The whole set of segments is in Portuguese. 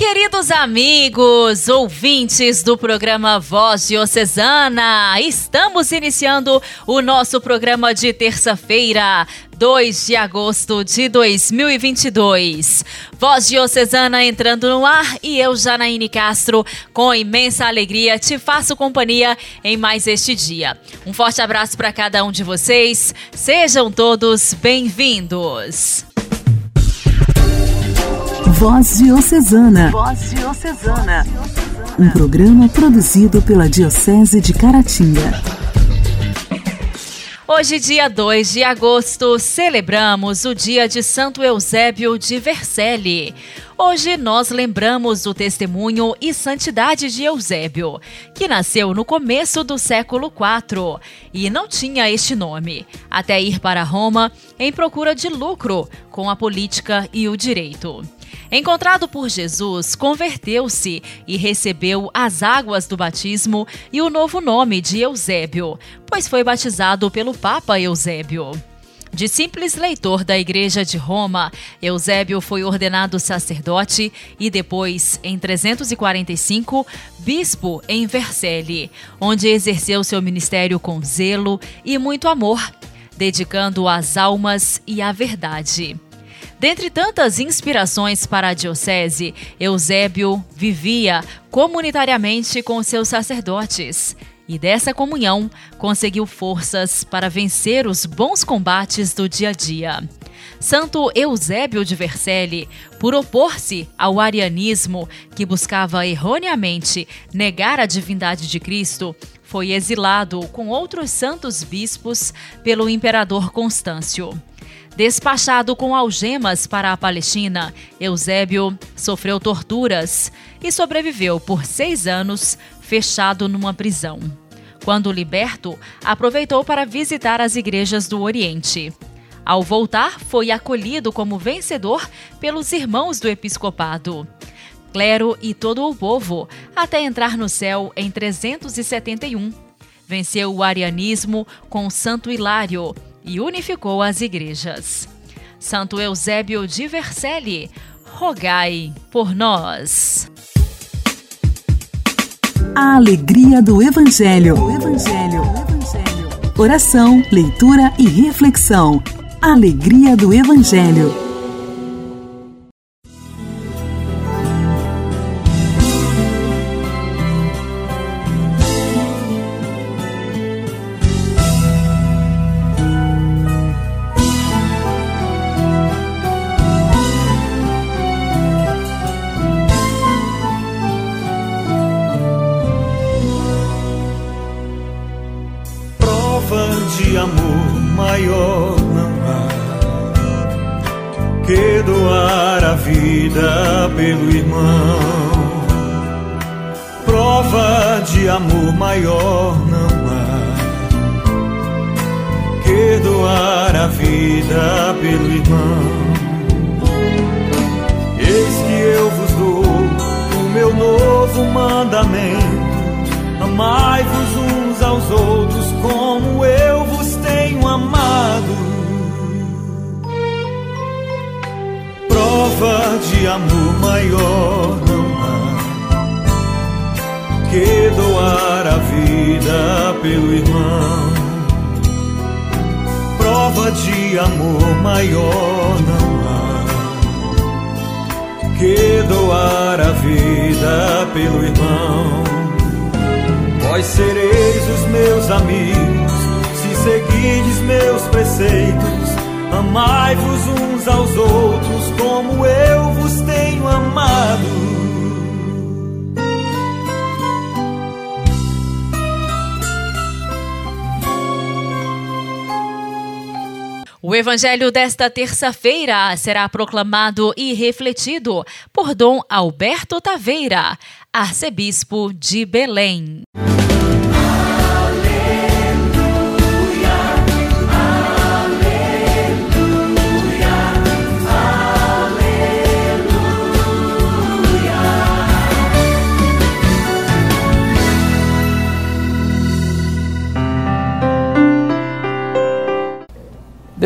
Queridos amigos, ouvintes do programa Voz Diocesana, estamos iniciando o nosso programa de terça-feira, 2 de agosto de 2022. Voz Diocesana entrando no ar e eu, Janaíne Castro, com imensa alegria te faço companhia em mais este dia. Um forte abraço para cada um de vocês, sejam todos bem-vindos. Voz Diocesana. Voz Diocesana. Um programa produzido pela Diocese de Caratinga. Hoje, dia 2 de agosto, celebramos o dia de Santo Eusébio de Vercelli. Hoje nós lembramos o testemunho e santidade de Eusébio, que nasceu no começo do século IV e não tinha este nome, até ir para Roma em procura de lucro com a política e o direito. Encontrado por Jesus, converteu-se e recebeu as águas do batismo e o novo nome de Eusébio, pois foi batizado pelo Papa Eusébio. De simples leitor da Igreja de Roma, Eusébio foi ordenado sacerdote e depois, em 345, bispo em Vercelli, onde exerceu seu ministério com zelo e muito amor, dedicando às almas e à verdade. Dentre tantas inspirações para a diocese, Eusébio vivia comunitariamente com seus sacerdotes e dessa comunhão conseguiu forças para vencer os bons combates do dia a dia. Santo Eusébio de Vercelli, por opor-se ao arianismo que buscava erroneamente negar a divindade de Cristo, foi exilado com outros santos bispos pelo imperador Constâncio. Despachado com algemas para a Palestina, Eusébio sofreu torturas e sobreviveu por seis anos fechado numa prisão. Quando liberto, aproveitou para visitar as igrejas do Oriente. Ao voltar, foi acolhido como vencedor pelos irmãos do episcopado, clero e todo o povo, até entrar no céu em 371. Venceu o arianismo com Santo Hilário e unificou as igrejas. Santo Eusébio de Vercelli, rogai por nós. A alegria do Evangelho. O Evangelho. O Evangelho. Oração, leitura e reflexão. Alegria do Evangelho. de amor maior não há que doar a vida pelo irmão. Prova de amor maior não há que doar a vida pelo irmão. Vós sereis os meus amigos se seguides meus preceitos. Amai-vos uns aos outros o evangelho desta terça-feira será proclamado e refletido por Dom Alberto Taveira, arcebispo de Belém.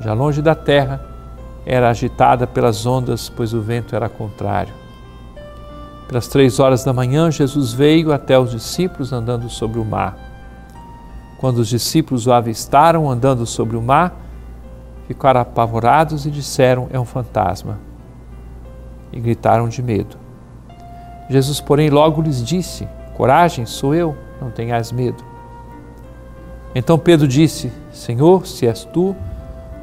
já longe da terra, era agitada pelas ondas, pois o vento era contrário. Pelas três horas da manhã, Jesus veio até os discípulos andando sobre o mar. Quando os discípulos o avistaram andando sobre o mar, ficaram apavorados e disseram: É um fantasma. E gritaram de medo. Jesus, porém, logo lhes disse: Coragem, sou eu, não tenhas medo. Então Pedro disse: Senhor, se és tu,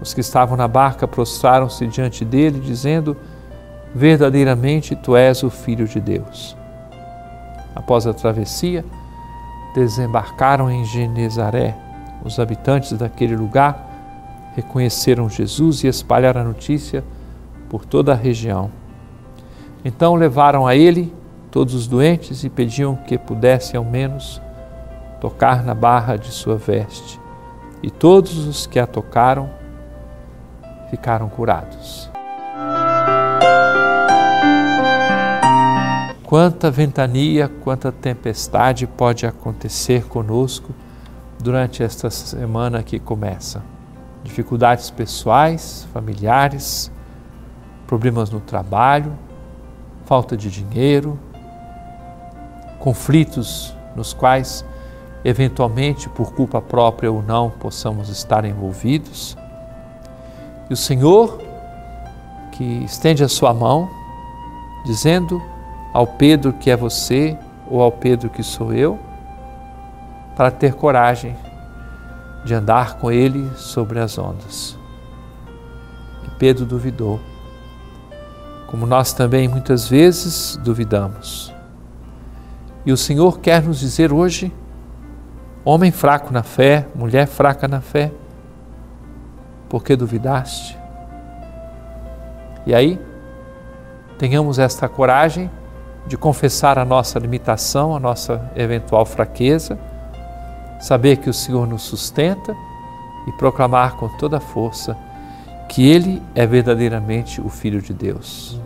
Os que estavam na barca prostraram-se diante dele, dizendo: Verdadeiramente tu és o Filho de Deus. Após a travessia, desembarcaram em Genezaré. Os habitantes daquele lugar reconheceram Jesus e espalharam a notícia por toda a região. Então levaram a ele todos os doentes e pediam que pudessem ao menos tocar na barra de sua veste. E todos os que a tocaram ficaram curados. Quanta ventania, quanta tempestade pode acontecer conosco durante esta semana que começa. Dificuldades pessoais, familiares, problemas no trabalho, falta de dinheiro, conflitos nos quais, eventualmente, por culpa própria ou não, possamos estar envolvidos e o Senhor, que estende a sua mão, dizendo ao Pedro que é você ou ao Pedro que sou eu, para ter coragem de andar com ele sobre as ondas. E Pedro duvidou, como nós também muitas vezes duvidamos. E o Senhor quer nos dizer hoje, homem fraco na fé, mulher fraca na fé, por que duvidaste? E aí, tenhamos esta coragem de confessar a nossa limitação, a nossa eventual fraqueza, saber que o Senhor nos sustenta e proclamar com toda a força que Ele é verdadeiramente o Filho de Deus.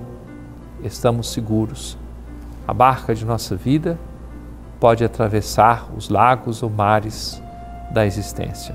Estamos seguros. A barca de nossa vida pode atravessar os lagos ou mares da existência.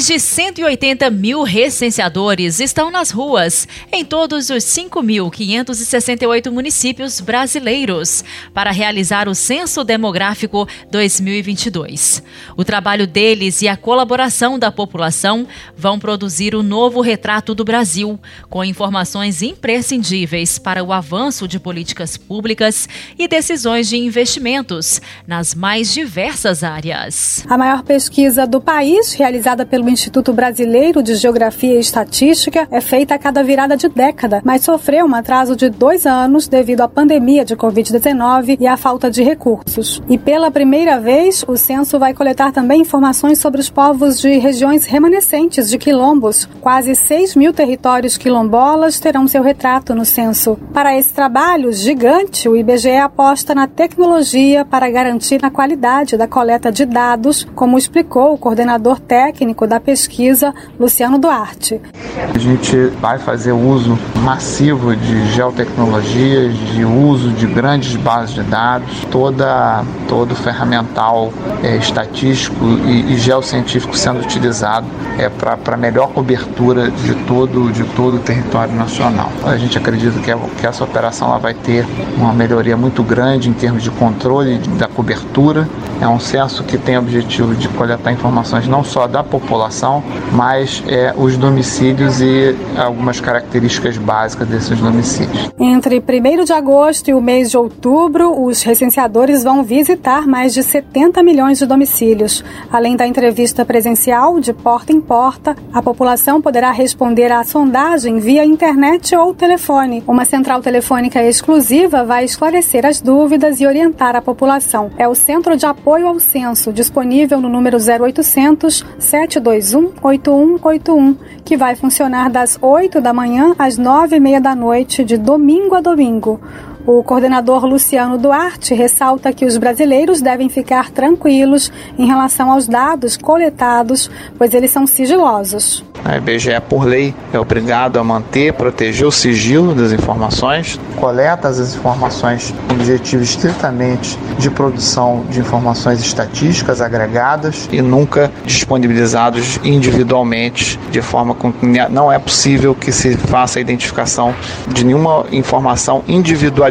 Mais de 180 mil recenseadores estão nas ruas em todos os 5.568 municípios brasileiros para realizar o Censo Demográfico 2022. O trabalho deles e a colaboração da população vão produzir o novo retrato do Brasil, com informações imprescindíveis para o avanço de políticas públicas e decisões de investimentos nas mais diversas áreas. A maior pesquisa do país, realizada pelo Instituto Brasileiro de Geografia e Estatística é feita a cada virada de década, mas sofreu um atraso de dois anos devido à pandemia de Covid-19 e à falta de recursos. E pela primeira vez, o censo vai coletar também informações sobre os povos de regiões remanescentes de quilombos. Quase 6 mil territórios quilombolas terão seu retrato no censo. Para esse trabalho gigante, o IBGE aposta na tecnologia para garantir a qualidade da coleta de dados, como explicou o coordenador técnico da pesquisa, Luciano Duarte. A gente vai fazer uso massivo de geotecnologias, de uso de grandes bases de dados, toda, todo ferramental é, estatístico e, e geocientífico sendo utilizado é, para melhor cobertura de todo, de todo o território nacional. A gente acredita que, que essa operação ela vai ter uma melhoria muito grande em termos de controle da cobertura. É um censo que tem o objetivo de coletar informações não só da população, mas é, os domicílios e algumas características básicas desses domicílios. Entre 1 de agosto e o mês de outubro, os recenseadores vão visitar mais de 70 milhões de domicílios. Além da entrevista presencial, de porta em porta, a população poderá responder à sondagem via internet ou telefone. Uma central telefônica exclusiva vai esclarecer as dúvidas e orientar a população. É o Centro de Apoio ao Censo, disponível no número 0800 721 8181, que vai funcionar das 8 da manhã às 9 e meia da noite, de domingo a domingo. O coordenador Luciano Duarte ressalta que os brasileiros devem ficar tranquilos em relação aos dados coletados, pois eles são sigilosos. A IBGE, por lei, é obrigado a manter, proteger o sigilo das informações, coleta as informações com objetivo estritamente de produção de informações estatísticas agregadas e nunca disponibilizados individualmente, de forma que não é possível que se faça a identificação de nenhuma informação individualizada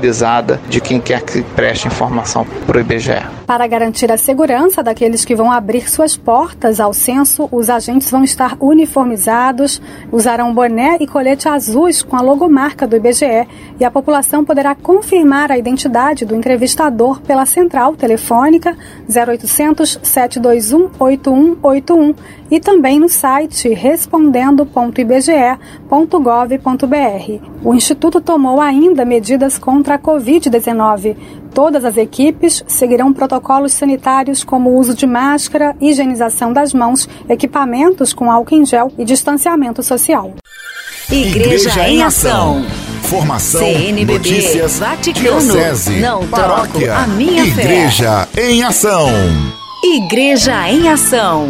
de quem quer que preste informação para o IBGE. Para garantir a segurança daqueles que vão abrir suas portas ao censo, os agentes vão estar uniformizados, usarão boné e colete azuis com a logomarca do IBGE e a população poderá confirmar a identidade do entrevistador pela central telefônica 0800 721 8181 e também no site respondendo.ibge.gov.br. O Instituto tomou ainda medidas contra a Covid-19. Todas as equipes seguirão protocolos sanitários como o uso de máscara, higienização das mãos, equipamentos com álcool em gel e distanciamento social. Igreja, Igreja em Ação. Formação, CNBB, notícias, Vaticano, diocese, não paróquia, a minha Igreja fé. em Ação. Igreja em Ação.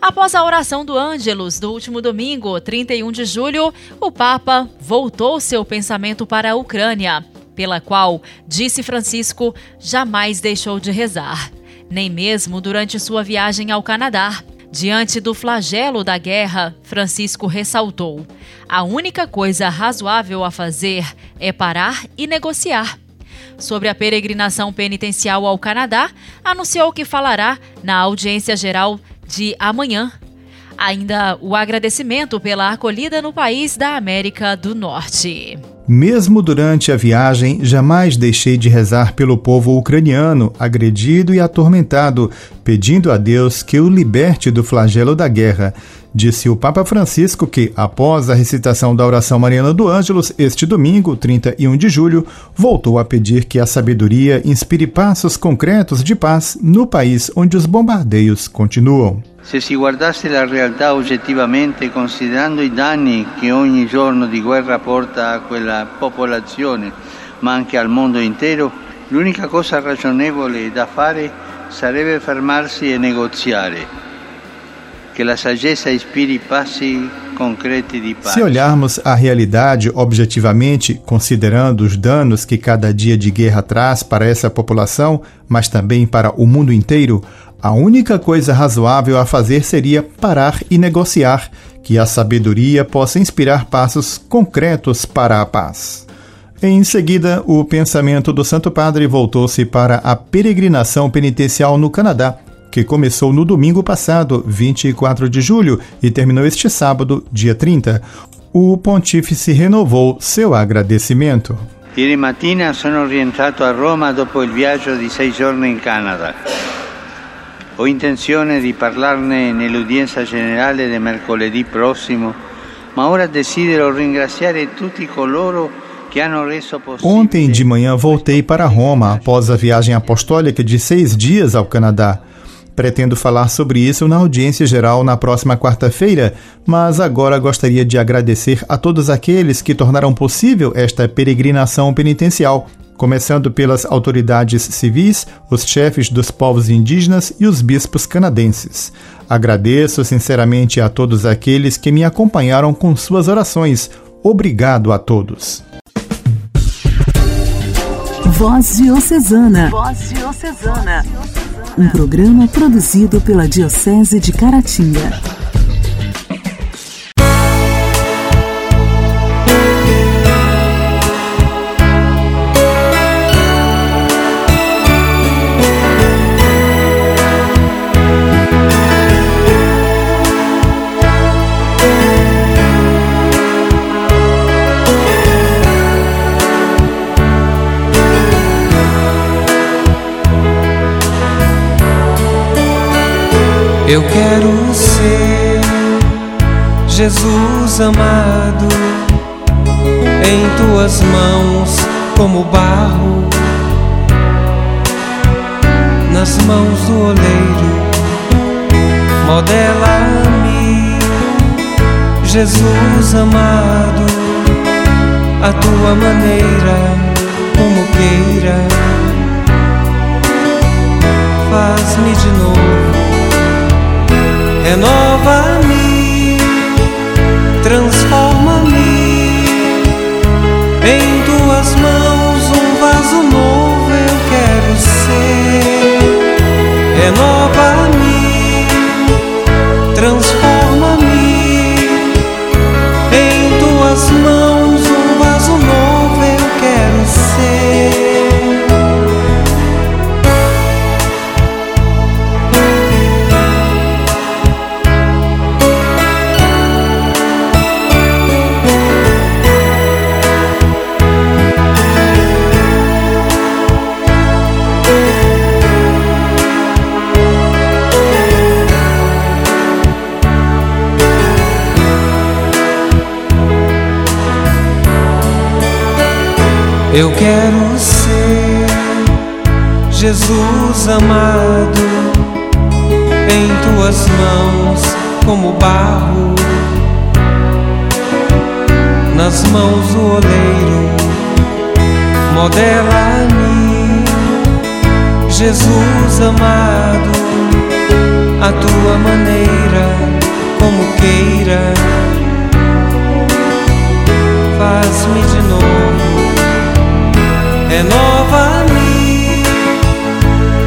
Após a oração do Ângelus do último domingo, 31 de julho, o Papa voltou seu pensamento para a Ucrânia pela qual, disse Francisco, jamais deixou de rezar, nem mesmo durante sua viagem ao Canadá. Diante do flagelo da guerra, Francisco ressaltou: a única coisa razoável a fazer é parar e negociar. Sobre a peregrinação penitencial ao Canadá, anunciou que falará na audiência geral de amanhã. Ainda o agradecimento pela acolhida no país da América do Norte. Mesmo durante a viagem, jamais deixei de rezar pelo povo ucraniano, agredido e atormentado, pedindo a Deus que o liberte do flagelo da guerra. Disse o Papa Francisco que, após a recitação da oração mariana do Ângelus, este domingo, 31 de julho, voltou a pedir que a sabedoria inspire passos concretos de paz no país onde os bombardeios continuam. Se si guardasse la realtà oggettivamente, considerando i danni che ogni giorno di guerra porta a quella popolazione, ma anche al mondo intero, l'unica cosa ragionevole da fare sarebbe fermarsi e negoziare. Que la saggezza ispiri passi concreti di pace. Se olharmos a realidade objetivamente, considerando os danos que cada dia de guerra traz para essa população, mas também para o mundo inteiro, a única coisa razoável a fazer seria parar e negociar, que a sabedoria possa inspirar passos concretos para a paz. Em seguida, o pensamento do Santo Padre voltou-se para a peregrinação penitencial no Canadá, que começou no domingo passado, 24 de julho, e terminou este sábado, dia 30. O pontífice renovou seu agradecimento. Ieri mattina sono rientrato a Roma dopo il viaggio di sei giorni in Canada. Ho intenzione di parlarne nell'udienza generale di mercoledì prossimo, ma ora desidero ringraziare tutti coloro. Ontem de manhã voltei para Roma após a viagem apostólica de seis dias ao Canadá. Pretendo falar sobre isso na audiência geral na próxima quarta-feira, mas agora gostaria de agradecer a todos aqueles que tornaram possível esta peregrinação penitencial começando pelas autoridades civis, os chefes dos povos indígenas e os bispos canadenses. Agradeço sinceramente a todos aqueles que me acompanharam com suas orações. Obrigado a todos. Voz Diocesana. Voz Diocesana. Um programa produzido pela Diocese de Caratinga. Eu quero ser Jesus amado em tuas mãos como barro nas mãos do oleiro. Modela-me, Jesus amado, a tua maneira, como queira. Faz-me de novo renova-me, Eu quero ser Jesus amado em tuas mãos como barro nas mãos do oleiro. Modela-me, Jesus amado, a tua maneira, como queira. Faz-me de novo renova-me,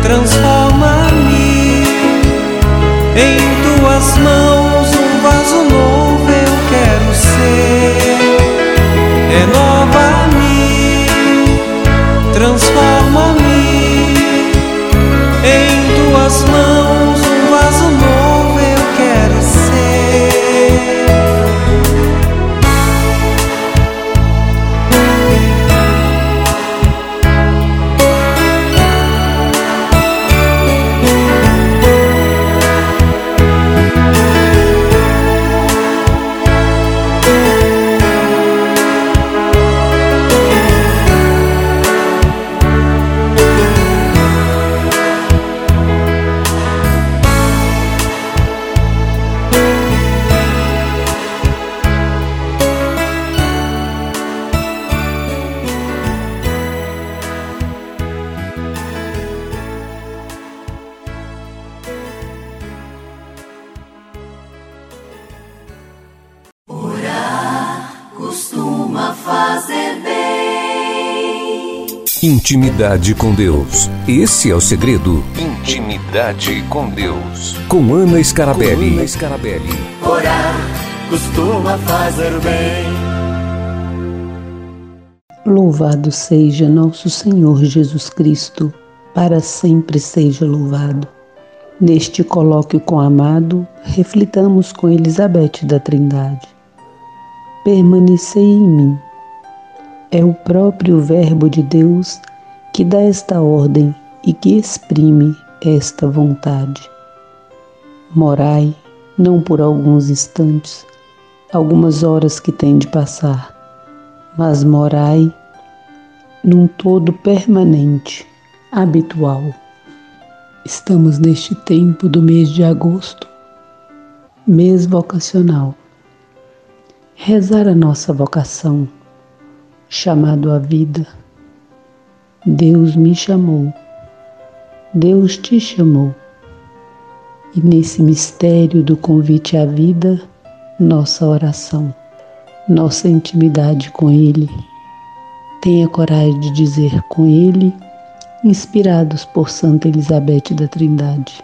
transforma-me em tuas mãos um vaso novo eu quero ser. Renova-me, transforma-me em tuas mãos um vaso novo eu quero ser. Intimidade com Deus. Esse é o segredo. Intimidade com Deus. Com Ana Scarabelli. Com Ana Scarabelli. Orar costuma fazer bem. Louvado seja nosso Senhor Jesus Cristo, para sempre seja louvado. Neste colóquio com amado, reflitamos com Elizabeth da Trindade. Permanecei em mim é o próprio Verbo de Deus que dá esta ordem e que exprime esta vontade. Morai, não por alguns instantes, algumas horas que tem de passar, mas morai num todo permanente, habitual. Estamos neste tempo do mês de agosto, mês vocacional. Rezar a nossa vocação chamado à vida, Deus me chamou, Deus te chamou. E nesse mistério do convite à vida, nossa oração, nossa intimidade com Ele. Tenha coragem de dizer com Ele, inspirados por Santa Elizabeth da Trindade: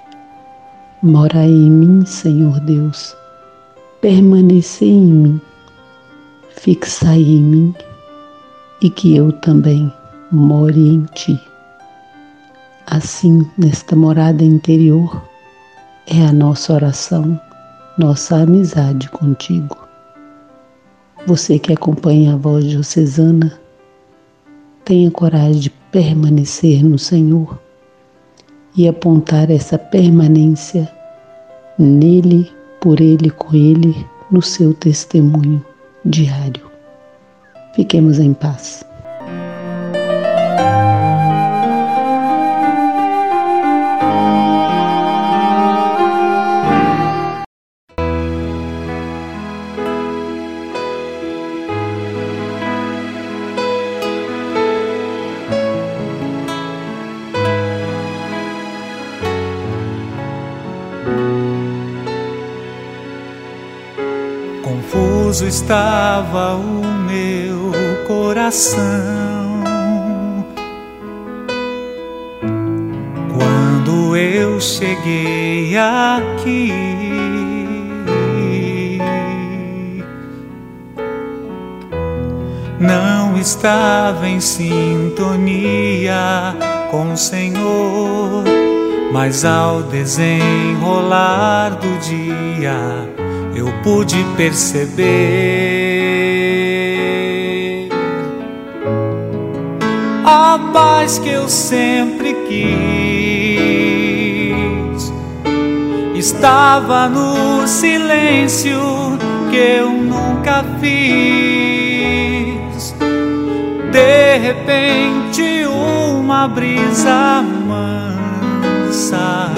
Mora em mim, Senhor Deus, permanecei em mim, fixai em mim e que eu também more em ti. Assim, nesta morada interior, é a nossa oração, nossa amizade contigo. Você que acompanha a voz diocesana, tenha coragem de permanecer no Senhor e apontar essa permanência nele, por ele, com ele, no seu testemunho diário. Fiquemos em paz. Confuso estava o meu coração quando eu cheguei aqui. Não estava em sintonia com o Senhor, mas ao desenrolar do dia eu pude perceber a paz que eu sempre quis. Estava no silêncio que eu nunca fiz. De repente, uma brisa mansa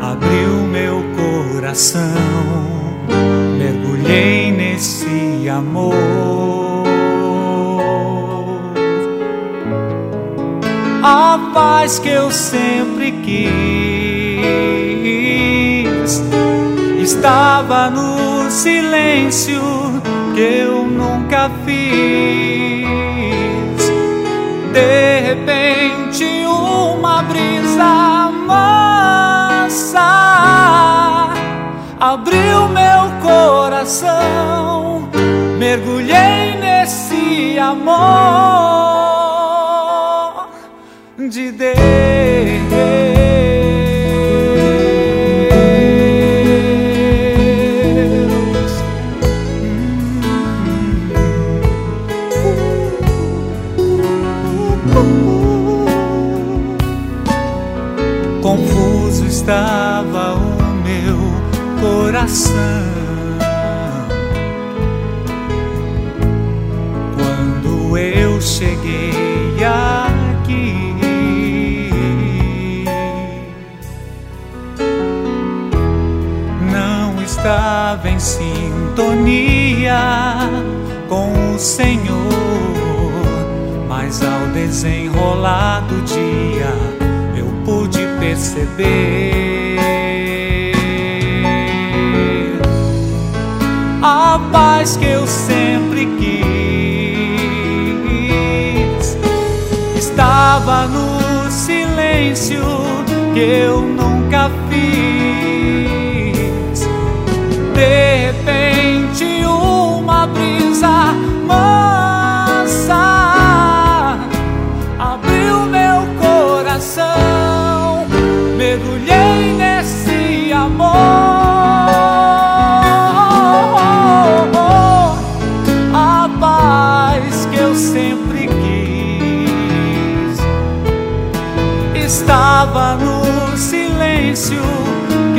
abriu meu coração, mergulhei nesse amor. A paz que eu sempre quis estava no silêncio que eu nunca fiz. De repente, uma brisa abriu meu coração, mergulhei nesse amor de Deus. Que eu nunca fiz.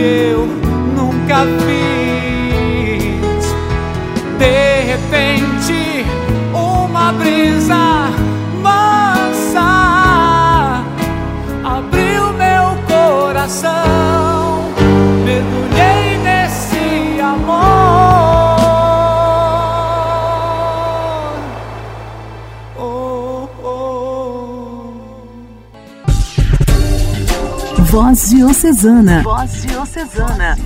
Que Voz Diocesana. Voz Diocesana.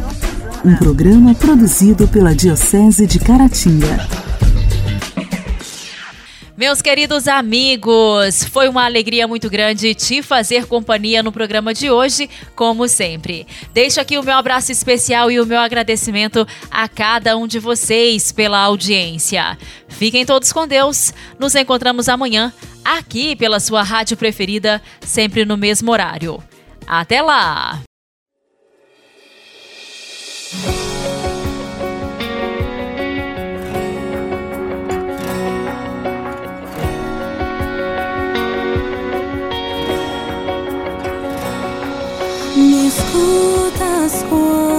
Um programa produzido pela Diocese de Caratinga. Meus queridos amigos, foi uma alegria muito grande te fazer companhia no programa de hoje, como sempre. Deixo aqui o meu abraço especial e o meu agradecimento a cada um de vocês pela audiência. Fiquem todos com Deus. Nos encontramos amanhã aqui pela sua rádio preferida, sempre no mesmo horário. Até lá! Me escutas quando